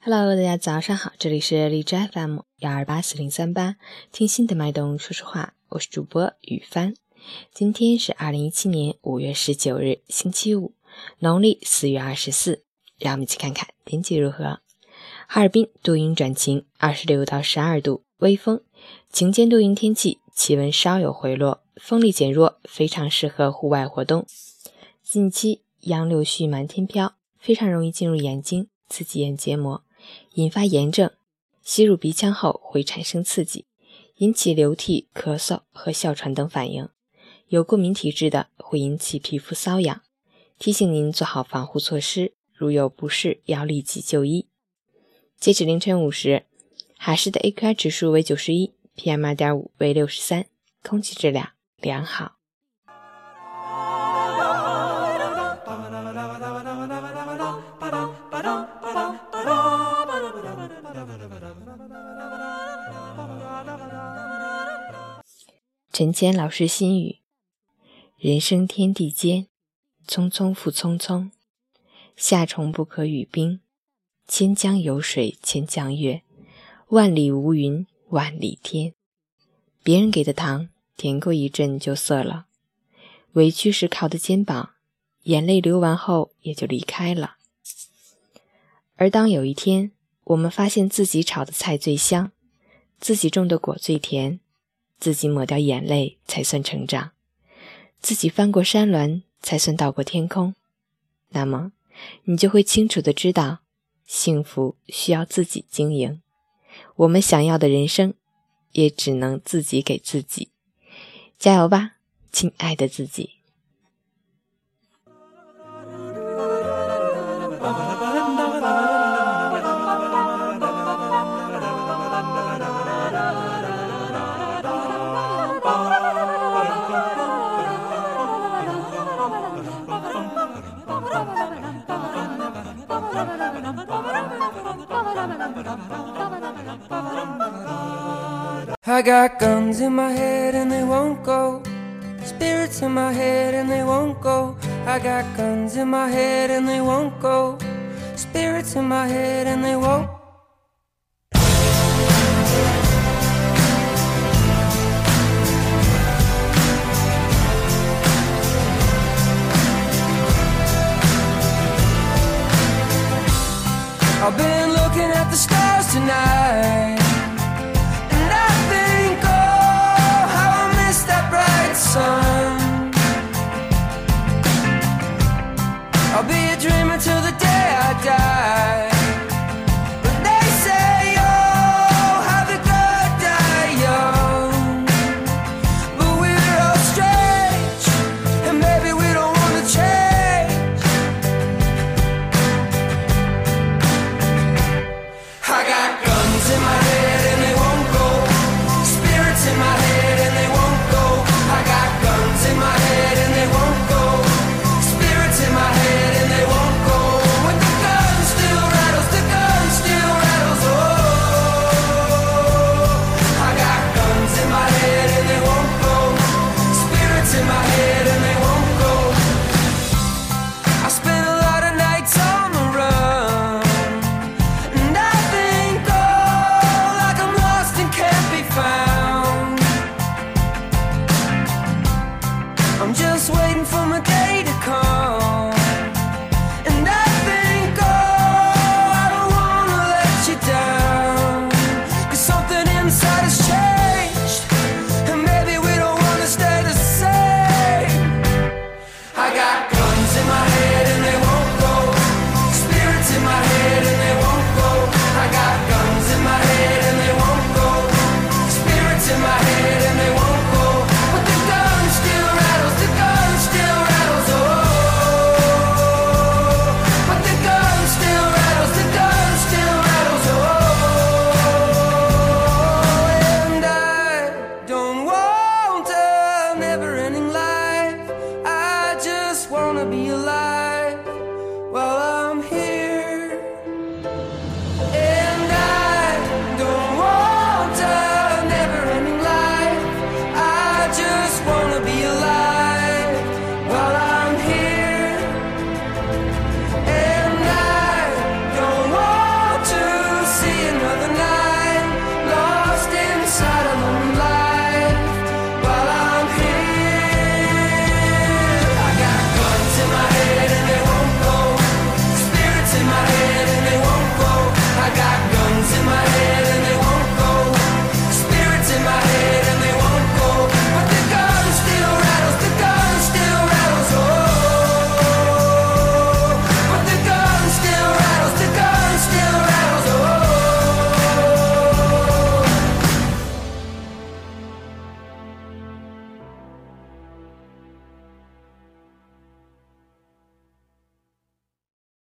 Hello，大家早上好，这里是荔枝 FM 幺二八四零三八，听心的脉动说说话，我是主播雨帆。今天是二零一七年五月十九日，星期五，农历四月二十四。让我们一起看看天气如何。哈尔滨多云转晴，二十六到十二度，微风，晴间多云天气，气温稍有回落，风力减弱，非常适合户外活动。近期杨柳絮满天飘，非常容易进入眼睛，刺激眼结膜。引发炎症，吸入鼻腔后会产生刺激，引起流涕、咳嗽和哮喘等反应。有过敏体质的会引起皮肤瘙痒。提醒您做好防护措施，如有不适要立即就医。截止凌晨五时，海市的 AQI 指数为九十一，PM 二点五为六十三，空气质量良好。陈谦老师心语：人生天地间，匆匆复匆匆。夏虫不可语冰，千江有水千江月，万里无云万里天。别人给的糖，甜过一阵就涩了；委屈时靠的肩膀，眼泪流完后也就离开了。而当有一天，我们发现自己炒的菜最香，自己种的果最甜。自己抹掉眼泪才算成长，自己翻过山峦才算到过天空。那么，你就会清楚的知道，幸福需要自己经营。我们想要的人生，也只能自己给自己。加油吧，亲爱的自己！I got guns in my head and they won't go. Spirits in my head and they won't go. I got guns in my head and they won't go. Spirits in my head and they won't dream just waiting for my day to come. never ending life. I just wanna be alive.